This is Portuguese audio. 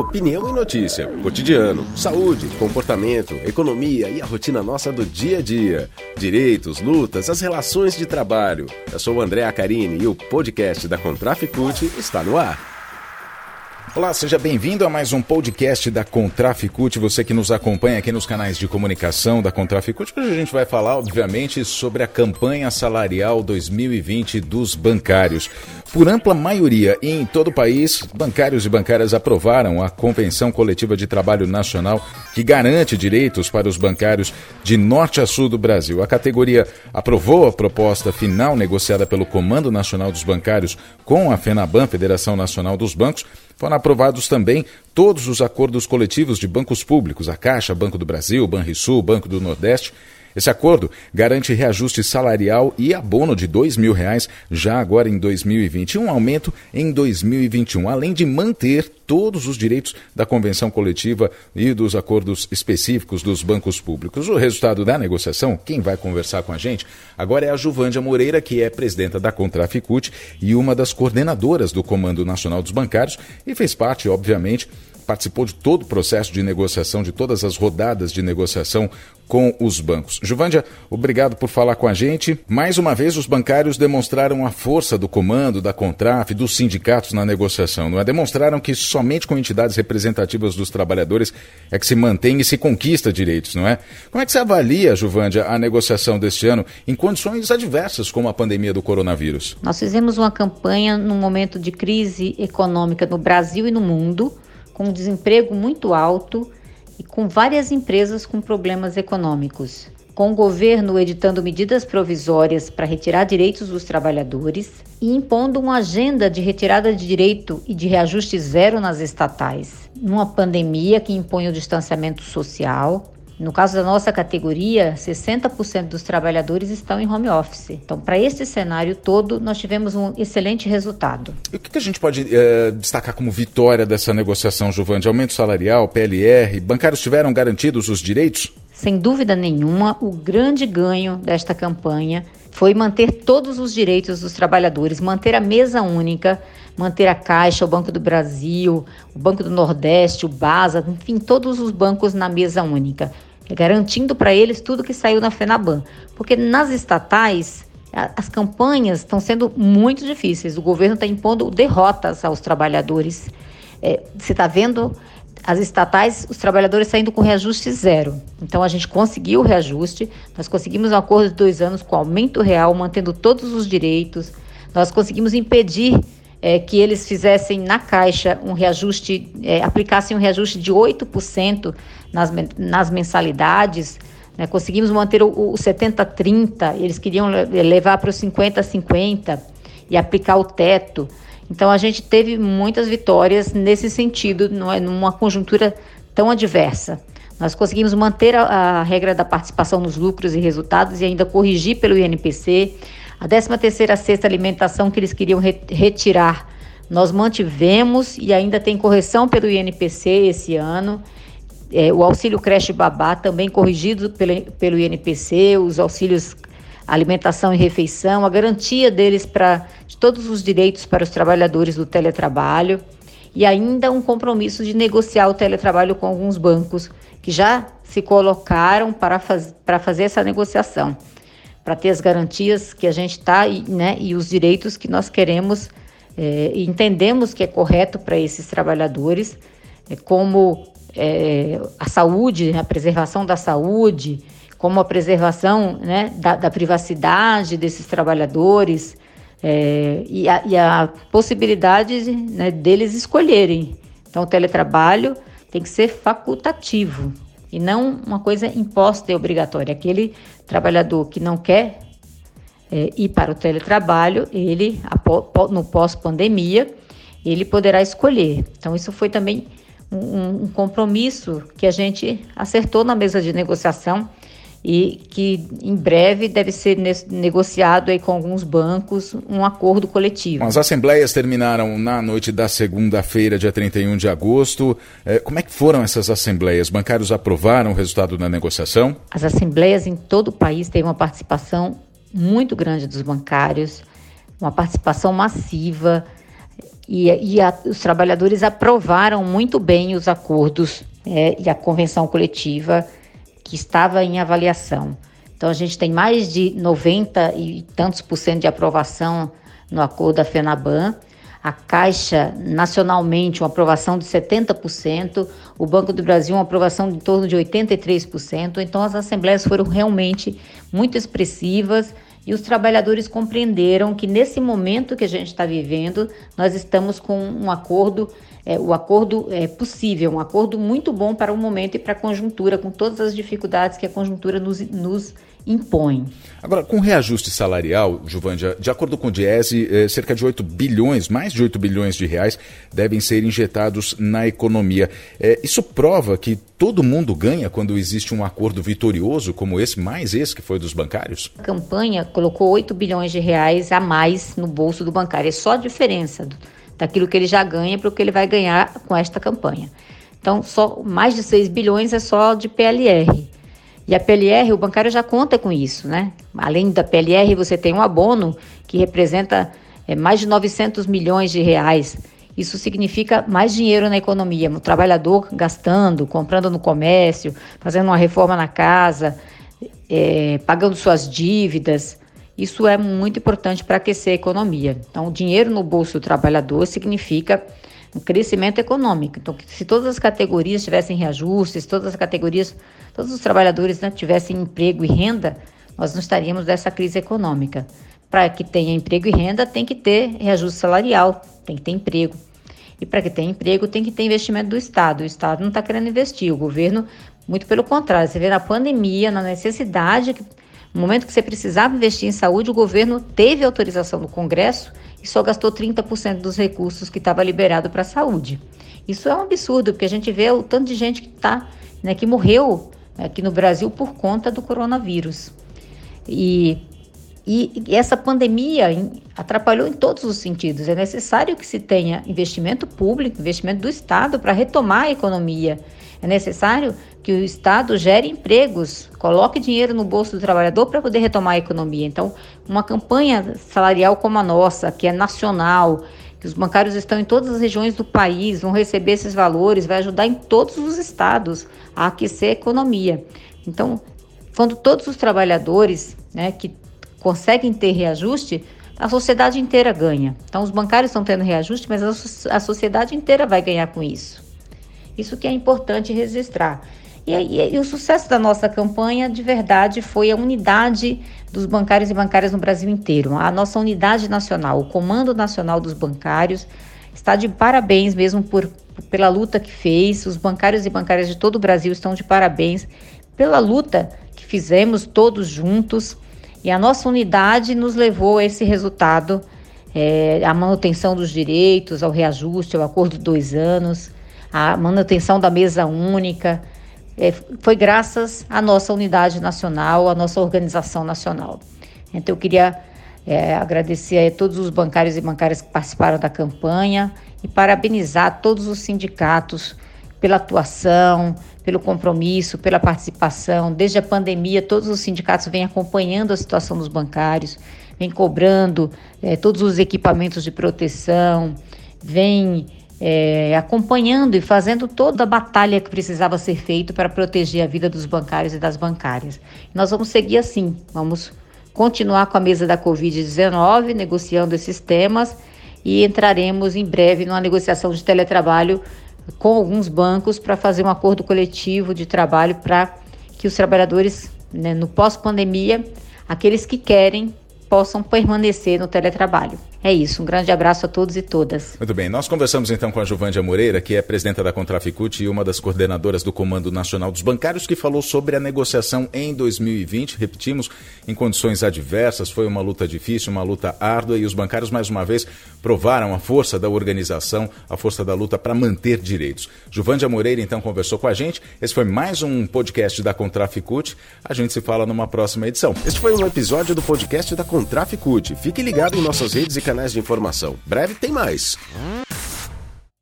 opinião e notícia, cotidiano, saúde, comportamento, economia e a rotina nossa do dia a dia. Direitos, lutas, as relações de trabalho. Eu sou o André Acarini e o podcast da Contraficute está no ar. Olá, seja bem-vindo a mais um podcast da Contraficute. Você que nos acompanha aqui nos canais de comunicação da Contraficute. Hoje a gente vai falar, obviamente, sobre a campanha salarial 2020 dos bancários. Por ampla maioria em todo o país, bancários e bancárias aprovaram a Convenção Coletiva de Trabalho Nacional que garante direitos para os bancários de norte a sul do Brasil. A categoria aprovou a proposta final negociada pelo Comando Nacional dos Bancários com a FENABAN, Federação Nacional dos Bancos. Foram aprovados também todos os acordos coletivos de bancos públicos, a Caixa, Banco do Brasil, Banrisul, Banco do Nordeste esse acordo garante reajuste salarial e abono de R$ reais já agora em 2020 e um aumento em 2021, além de manter todos os direitos da convenção coletiva e dos acordos específicos dos bancos públicos. O resultado da negociação, quem vai conversar com a gente agora é a Juvândia Moreira, que é presidenta da Contraficute e uma das coordenadoras do Comando Nacional dos Bancários e fez parte, obviamente, participou de todo o processo de negociação, de todas as rodadas de negociação com os bancos. Juvândia, obrigado por falar com a gente. Mais uma vez, os bancários demonstraram a força do comando, da Contraf, dos sindicatos na negociação, não é? Demonstraram que somente com entidades representativas dos trabalhadores é que se mantém e se conquista direitos, não é? Como é que você avalia, Juvândia, a negociação deste ano em condições adversas como a pandemia do coronavírus? Nós fizemos uma campanha num momento de crise econômica no Brasil e no mundo com um desemprego muito alto e com várias empresas com problemas econômicos. Com o governo editando medidas provisórias para retirar direitos dos trabalhadores e impondo uma agenda de retirada de direito e de reajuste zero nas estatais. Numa pandemia que impõe o distanciamento social, no caso da nossa categoria, 60% dos trabalhadores estão em home office. Então, para esse cenário todo, nós tivemos um excelente resultado. E o que a gente pode é, destacar como vitória dessa negociação, Giovanni? Aumento salarial, PLR, bancários tiveram garantidos os direitos? Sem dúvida nenhuma, o grande ganho desta campanha foi manter todos os direitos dos trabalhadores, manter a mesa única, manter a Caixa, o Banco do Brasil, o Banco do Nordeste, o BASA, enfim, todos os bancos na mesa única garantindo para eles tudo que saiu na FENABAN. Porque nas estatais, as campanhas estão sendo muito difíceis. O governo está impondo derrotas aos trabalhadores. É, você está vendo as estatais, os trabalhadores saindo com reajuste zero. Então a gente conseguiu o reajuste, nós conseguimos um acordo de dois anos com aumento real, mantendo todos os direitos. Nós conseguimos impedir é, que eles fizessem na Caixa um reajuste, é, aplicassem um reajuste de 8% nas, nas mensalidades. Né? Conseguimos manter o, o 70-30, eles queriam levar para o 50-50 e aplicar o teto. Então a gente teve muitas vitórias nesse sentido, é numa conjuntura tão adversa. Nós conseguimos manter a, a, regra da participação nos lucros e resultados e ainda corrigir pelo INPC. A 13 terceira sexta alimentação que eles queriam re retirar, nós mantivemos e ainda tem correção pelo INPC esse ano. É, o auxílio creche babá também corrigido pelo, pelo INPC, os auxílios alimentação e refeição, a garantia deles para de todos os direitos para os trabalhadores do teletrabalho e ainda um compromisso de negociar o teletrabalho com alguns bancos que já se colocaram para, faz, para fazer essa negociação para ter as garantias que a gente está né, e os direitos que nós queremos é, e entendemos que é correto para esses trabalhadores, é, como é, a saúde, a preservação da saúde, como a preservação né, da, da privacidade desses trabalhadores é, e, a, e, a, possibilidade né, deles escolherem. Então, o teletrabalho tem que ser facultativo e não uma coisa imposta e obrigatória. Aquele trabalhador que não quer é, ir para o teletrabalho, ele, no pós-pandemia, ele poderá escolher. Então, isso foi também um, um compromisso que a gente acertou na mesa de negociação e que em breve deve ser negociado aí com alguns bancos um acordo coletivo. As assembleias terminaram na noite da segunda-feira, dia 31 de agosto. É, como é que foram essas assembleias? Bancários aprovaram o resultado da negociação? As assembleias em todo o país teve uma participação muito grande dos bancários, uma participação massiva. e, e a, os trabalhadores aprovaram muito bem os acordos é, e a convenção coletiva que estava em avaliação. Então a gente tem mais de 90 e tantos por cento de aprovação no acordo da FENABAN. A Caixa, nacionalmente, uma aprovação de 70%, o Banco do Brasil, uma aprovação de torno de 83%. Então, as assembleias foram realmente muito expressivas e os trabalhadores compreenderam que, nesse momento que a gente está vivendo, nós estamos com um acordo é, o acordo é possível, um acordo muito bom para o momento e para a conjuntura, com todas as dificuldades que a conjuntura nos, nos impõe. Agora, com reajuste salarial, Juvândia, de acordo com o Diese, eh, cerca de 8 bilhões, mais de 8 bilhões de reais devem ser injetados na economia. Eh, isso prova que todo mundo ganha quando existe um acordo vitorioso como esse, mais esse que foi dos bancários? A campanha colocou 8 bilhões de reais a mais no bolso do bancário. É só a diferença daquilo que ele já ganha para o que ele vai ganhar com esta campanha. Então, só mais de 6 bilhões é só de PLR. E a PLR, o bancário já conta com isso, né? Além da PLR, você tem um abono que representa é, mais de 900 milhões de reais. Isso significa mais dinheiro na economia. O trabalhador gastando, comprando no comércio, fazendo uma reforma na casa, é, pagando suas dívidas. Isso é muito importante para aquecer a economia. Então, o dinheiro no bolso do trabalhador significa um crescimento econômico. Então, se todas as categorias tivessem reajustes, todas as categorias, todos os trabalhadores né, tivessem emprego e renda, nós não estaríamos nessa crise econômica. Para que tenha emprego e renda, tem que ter reajuste salarial, tem que ter emprego. E para que tenha emprego, tem que ter investimento do Estado. O Estado não está querendo investir, o governo, muito pelo contrário. Você vê na pandemia, na necessidade no momento que você precisava investir em saúde, o governo teve autorização do Congresso e só gastou 30% dos recursos que estava liberado para a saúde. Isso é um absurdo, porque a gente vê o tanto de gente que tá, né, que morreu aqui no Brasil por conta do coronavírus. E, e, e essa pandemia atrapalhou em todos os sentidos. É necessário que se tenha investimento público, investimento do Estado para retomar a economia. É necessário que o Estado gere empregos, coloque dinheiro no bolso do trabalhador para poder retomar a economia. Então, uma campanha salarial como a nossa, que é nacional, que os bancários estão em todas as regiões do país, vão receber esses valores, vai ajudar em todos os estados a aquecer a economia. Então, quando todos os trabalhadores né, que conseguem ter reajuste, a sociedade inteira ganha. Então, os bancários estão tendo reajuste, mas a sociedade inteira vai ganhar com isso. Isso que é importante registrar. E, e, e, o sucesso da nossa campanha, de verdade, foi a unidade dos bancários e bancárias no Brasil inteiro. A nossa unidade nacional, o Comando Nacional dos Bancários, está de parabéns mesmo por, pela luta que fez. Os bancários e bancárias de todo o Brasil estão de parabéns pela luta que fizemos todos juntos. E a nossa unidade nos levou a esse resultado, é, a manutenção dos direitos, ao reajuste, ao acordo de dois anos a manutenção da mesa única. É, foi graças à nossa unidade nacional, à nossa organização nacional. Então, eu queria é, agradecer a todos os bancários e bancárias que participaram da campanha e parabenizar todos os sindicatos pela atuação, pelo compromisso, pela participação. Desde a pandemia, todos os sindicatos vêm acompanhando a situação dos bancários, vêm cobrando é, todos os equipamentos de proteção, vêm é, acompanhando e fazendo toda a batalha que precisava ser feita para proteger a vida dos bancários e das bancárias. Nós vamos seguir assim, vamos continuar com a mesa da Covid-19, negociando esses temas e entraremos em breve numa negociação de teletrabalho com alguns bancos para fazer um acordo coletivo de trabalho para que os trabalhadores, né, no pós-pandemia, aqueles que querem, possam permanecer no teletrabalho. É isso, um grande abraço a todos e todas. Muito bem, nós conversamos então com a Juvândia Moreira, que é presidenta da Contraficute e uma das coordenadoras do Comando Nacional dos Bancários, que falou sobre a negociação em 2020. Repetimos, em condições adversas, foi uma luta difícil, uma luta árdua e os bancários, mais uma vez, provaram a força da organização, a força da luta para manter direitos. Juvândia Moreira então conversou com a gente. Esse foi mais um podcast da Contraficute. A gente se fala numa próxima edição. Este foi um episódio do podcast da Contraficute. Fique ligado em nossas redes e canais de informação. Breve tem mais.